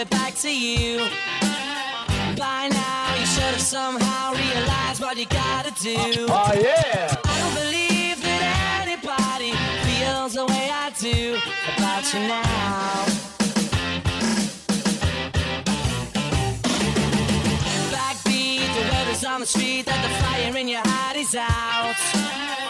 it back to you. By now, you should have somehow realized what you gotta do. Oh, oh yeah. I don't believe that anybody feels the way I do about you now. Backbeat, the word is on the street that the fire in your heart is out.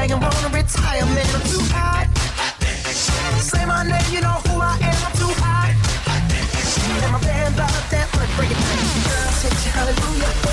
Like a dragon, wanna retire, man, I'm too hot. Say my name, you know who I am, I'm too hot. And my band bought that work, break it down. Girl, you hallelujah.